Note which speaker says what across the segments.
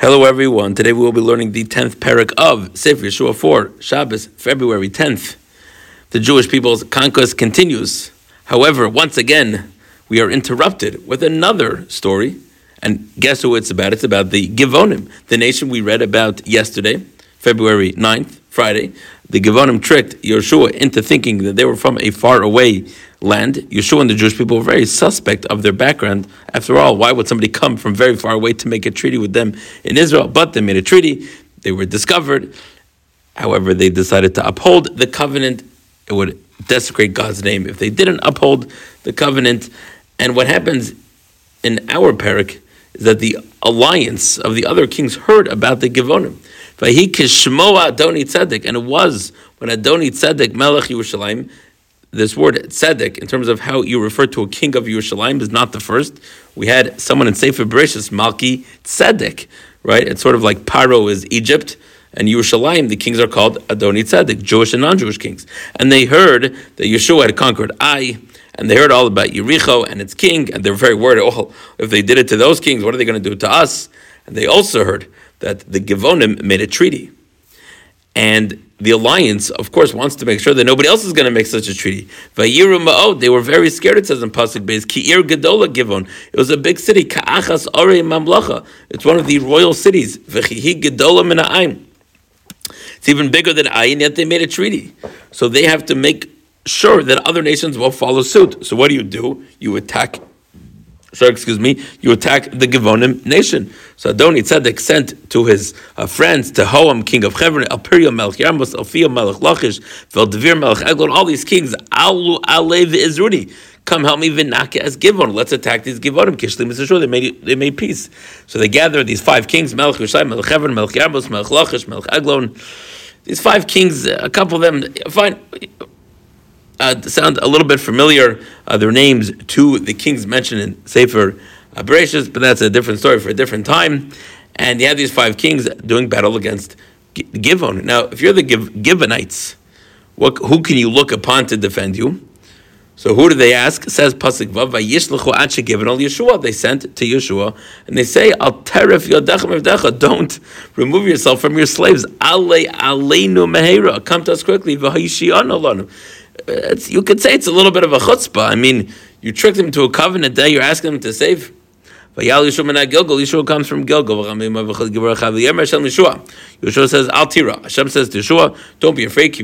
Speaker 1: Hello, everyone. Today we will be learning the 10th parak of Sefer Yehoshua 4, Shabbos, February 10th. The Jewish people's conquest continues. However, once again, we are interrupted with another story. And guess who it's about? It's about the Givonim, the nation we read about yesterday, February 9th, Friday. The Givonim tricked Yehoshua into thinking that they were from a far away land. Yehoshua and the Jewish people were very suspect of their background. After all, why would somebody come from very far away to make a treaty with them in Israel? But they made a treaty, they were discovered. However, they decided to uphold the covenant. It would desecrate God's name if they didn't uphold the covenant. And what happens in our parak is that the alliance of the other kings heard about the Givonim. And it was when Adoni Tzedek, Melech Yerushalayim, this word tzedek, in terms of how you refer to a king of Yerushalayim, is not the first. We had someone in Sefer Bereshis, Malki Tzedek, right? It's sort of like Paro is Egypt, and Yerushalayim, the kings are called Adoni Tzedek, Jewish and non-Jewish kings. And they heard that Yehoshua had conquered Ai, and they heard all about Yericho and its king, and they're very worried, oh, if they did it to those kings, what are they going to do to us? And they also heard that the Givonim made a treaty. And the alliance, of course, wants to make sure that nobody else is going to make such a treaty. Vayiru they were very scared, it says in Pasuk Beis, Ki'ir Gedola Givon. It was a big city, Ka'achas Ore Mamlacha. It's one of the royal cities. V'chihi Gedola Mina'ayim. It's even bigger than Ayin, yet they made a treaty. So they have to make sure that other nations will follow suit. So what do you do? You attack so excuse me, you attack the Givonim nation. So Adoni Tzedek sent to his uh, friends, to Hoam, king of Hebron, Alpirio Melech Yarmos, Alfio Melech Lachish, Veldevir Melech Eglon, all these kings, Alu Alev Izrudi. Come help me Vinaka as Givon. Let's attack these Givonim. Kishli Mr. They made they made peace. So they gathered these five kings, Melech Yishai, Melech Hebron, Melech Yarmos, Melech Lachish, Melech Eglon. These five kings, a couple of them, fine uh, sound a little bit familiar, uh, their names to the kings mentioned in Sefer uh, Bereshis, but that's a different story for a different time. And you have these five kings doing battle against Givon. Now, if you're the Giv- Givonites, what, who can you look upon to defend you? So who do they ask? It says Pasuk Vav Vayishlechu Givon Yehoshua. They sent to Yehoshua and they say Al Teref Yodecha Don't remove yourself from your slaves. Ale Aleinu Mehera. Come to us quickly. You could say it's a little bit of a chutzpah. I mean, you tricked him to a covenant that you're asking him to save. Vayal Yehoshua Gilgal. Yehoshua comes from Gilgal. Yehoshua says, Al tira. Hashem says to Yehoshua, don't be afraid.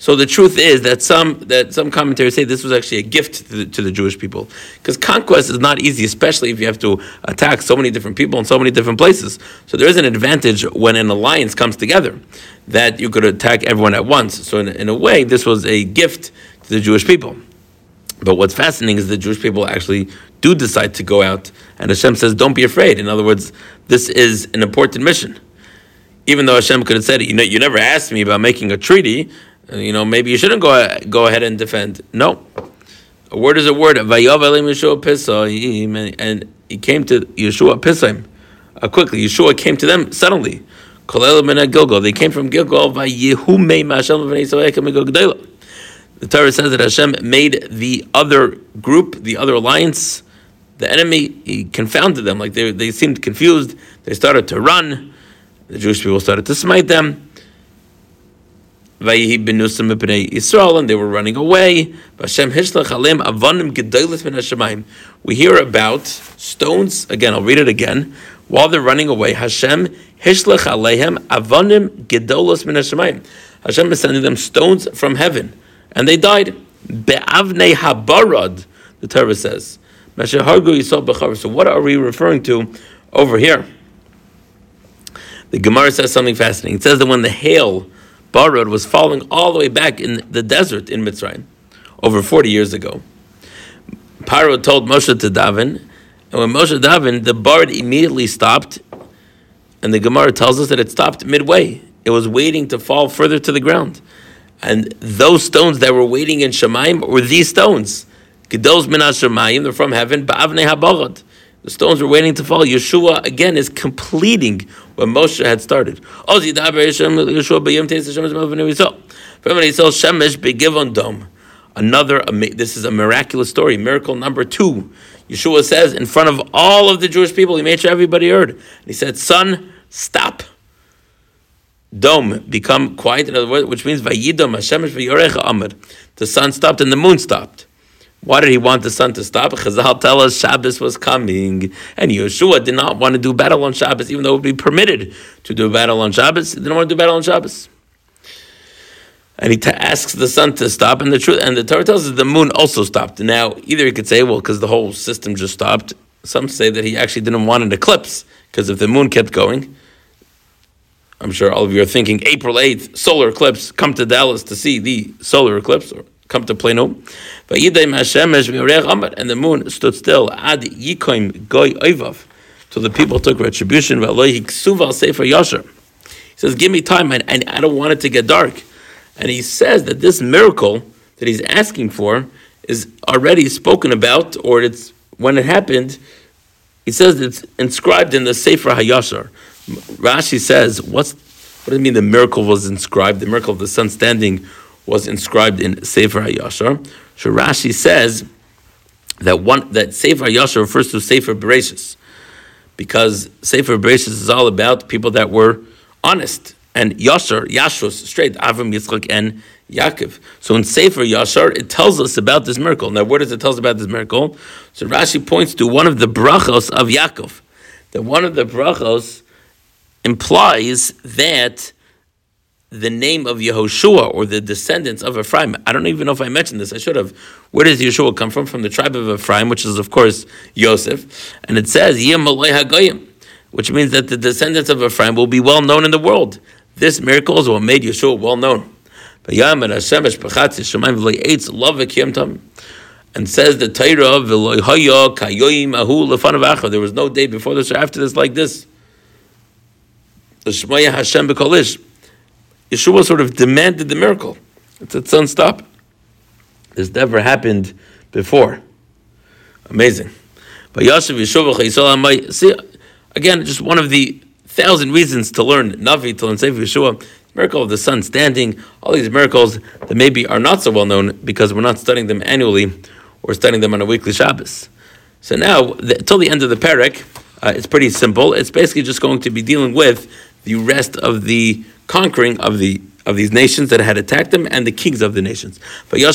Speaker 1: So the truth is that some that some commentators say this was actually a gift to the, to the Jewish people because conquest is not easy, especially if you have to attack so many different people in so many different places. So there is an advantage when an alliance comes together that you could attack everyone at once. So in, in a way, this was a gift to the Jewish people. But what's fascinating is the Jewish people actually do decide to go out, and Hashem says, "Don't be afraid." In other words, this is an important mission. Even though Hashem could have said, "You know, you never asked me about making a treaty. You know, maybe you shouldn't go go ahead and defend." No, a word is a word. And he came to Yehoshua Pisaim uh, quickly. Yehoshua came to them suddenly. They came from Gilgal. The Torah says that Hashem made the other group, the other alliance, the enemy, he confounded them. Like they, they seemed confused. They started to run. The Jewish people started to smite them. Yisrael, and they were running away. We hear about stones. Again, I'll read it again. While they're running away, Hashem hishlech alehem avanim gedolos min Hashem is sending them stones from heaven and they died. Be'avnei habarad, the Torah says. So what are we referring to over here? The Gemara says something fascinating. It says that when the hail, barad, was falling all the way back in the desert in Mitzrayim, over 40 years ago, Paro told Moshe to daven, and when Moshe davened, the barad immediately stopped, and the Gemara tells us that it stopped midway. It was waiting to fall further to the ground. And those stones that were waiting in Shemaim were these stones. Gedos minas Shemaim, they're from heaven, ba'avnei habarad. The stones were waiting to fall. Yehoshua again is completing what Moshe had started. Another, this is a miraculous story. Miracle number two. Yehoshua says in front of all of the Jewish people, he made sure everybody heard. And he said, Son, stop. Dome, become quiet, in other words, which means. The sun stopped and the moon stopped. Why did he want the sun to stop? Chazal tell us Shabbos was coming, and Yehoshua did not want to do battle on Shabbos, even though it would be permitted to do battle on Shabbos. He didn't want to do battle on Shabbos. And he t- asks the sun to stop, and the truth, and the Torah tells us the moon also stopped. Now, either he could say, well, because the whole system just stopped. Some say that he actually didn't want an eclipse, because if the moon kept going, I'm sure all of you are thinking April 8th, solar eclipse, come to Dallas to see the solar eclipse, or come to Plano. And the moon stood still. Ad yikoim goy oivav. So the people took retribution. He says, Give me time, and I don't want it to get dark. And he says that this miracle that he's asking for is already spoken about, or it's when it happened, he says it's inscribed in the Sefer Hayashar. Rashi says, what's, what does it mean the miracle was inscribed? The miracle of the sun standing was inscribed in Sefer HaYashar. So Rashi says that one that Sefer HaYashar refers to Sefer Bereshis, because Sefer Bereshis is all about people that were honest and Yashar, Yashus, straight Avram, Yitzchak, and Yaakov. So in Sefer Yashar, it tells us about this miracle. Now, where does it tell us about this miracle? So Rashi points to one of the brachos of Yaakov. That one of the brachos implies that the name of Yehoshua or the descendants of Ephraim. I don't even know if I mentioned this. I should have. Where does Yehoshua come from? From the tribe of Ephraim, which is of course Yosef, and it says Hagoyim, which means that the descendants of Ephraim will be well known in the world. This miracle is what made Yehoshua well known. And says the Torah, there was no day before this or after this like this. The Shemaya Hashem. Yehoshua sort of demanded the miracle. It said, son, stop. This never happened before. Amazing. But Yashav Yehoshua See, again, just one of the thousand reasons to learn Navi, to learn Sefer Yehoshua, miracle of the sun standing, all these miracles that maybe are not so well known because we're not studying them annually or studying them on a weekly Shabbos. So now, till the end of the parak, uh, it's pretty simple. It's basically just going to be dealing with the rest of the conquering of the of these nations that had attacked them and the kings of the nations. But the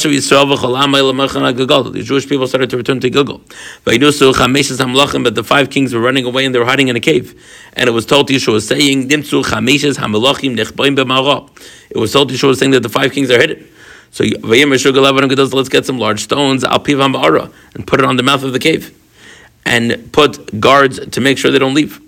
Speaker 1: Jewish people started to return to Gilgal. But the five kings were running away and they were hiding in a cave. And it was told to Yehoshua saying, It was told to Yehoshua saying that the five kings are hidden. So let's get some large stones, and put it on the mouth of the cave. And put guards to make sure they don't leave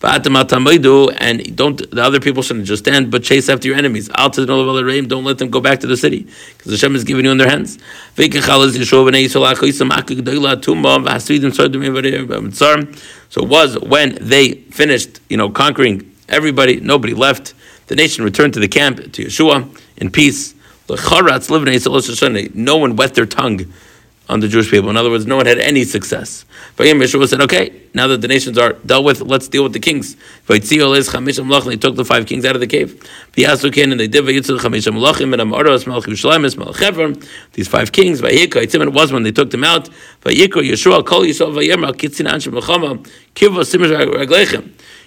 Speaker 1: and don't the other people shouldn't just stand but chase after your enemies. Don't let them go back to the city because Hashem is giving you in their hands. So it was when they finished, you know, conquering everybody, nobody left. The nation returned to the camp to Yehoshua in peace. No one wet their tongue on the Jewish people. In other words, no one had any success. But Yehoshua said, okay, now that the nations are dealt with, let's deal with the kings. They took the five kings out of the cave. And they did these five kings. It was when they took them out.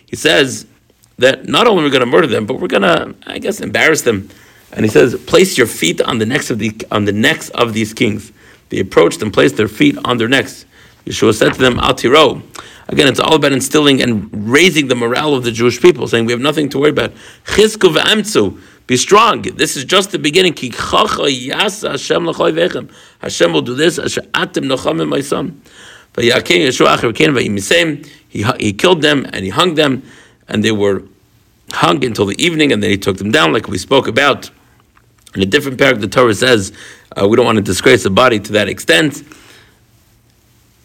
Speaker 1: He says that not only are we going to murder them, but we're going to, I guess, embarrass them. And he says, place your feet on the necks of the on the necks of these kings. They approached and placed their feet on their necks. Yehoshua said to them, Al tiro. Again, it's all about instilling and raising the morale of the Jewish people, saying we have nothing to worry about. Chizku v'amtzu. Be strong. This is just the beginning. Hashem will do this. He, he killed them and he hung them, and they were hung until the evening, and then he took them down, like we spoke about. In a different paragraph, the Torah says uh, we don't want to disgrace the body to that extent.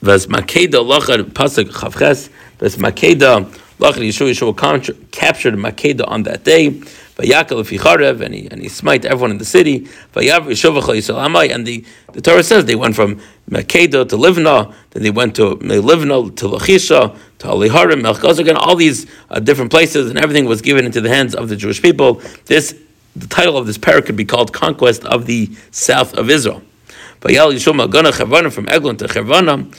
Speaker 1: Vas makeda lachar pasuk chavches. Yehoshua captured makeda on that day. Vayakal ficharev and he and he smite everyone in the city. Vayav Yisrael and the the Torah says they went from Makeda to Livna, then they went to Livna to Lachisha to Aliharim, again all these uh, different places, and everything was given into the hands of the Jewish people. This the title of this parak could be called Conquest of the South of Israel. Vayal Yishom Agana Chavana from Eglon to Chavana,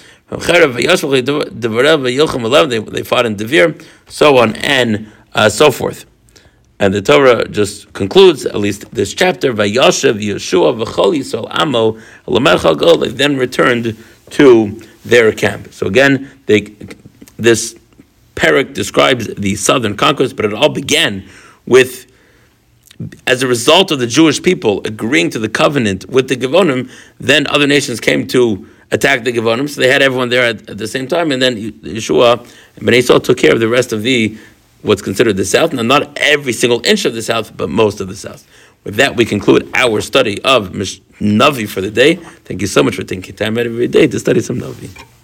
Speaker 1: They, they fought in Devir, so on and uh, so forth. And the Torah just concludes, at least this chapter, Vayashav Yehoshua v'chol Yisrael Amo They then returned to their camp. So again, they, this parak describes the southern conquest, but it all began with as a result of the Jewish people agreeing to the covenant with the Givonim, then other nations came to attack the Givonim. So they had everyone there at, at the same time, and then Yehoshua and Ben Esau took care of the rest of the what's considered the south. Now, not every single inch of the south, but most of the south. With that, we conclude our study of Navi for the day. Thank you so much for taking time out of your day to study some Navi.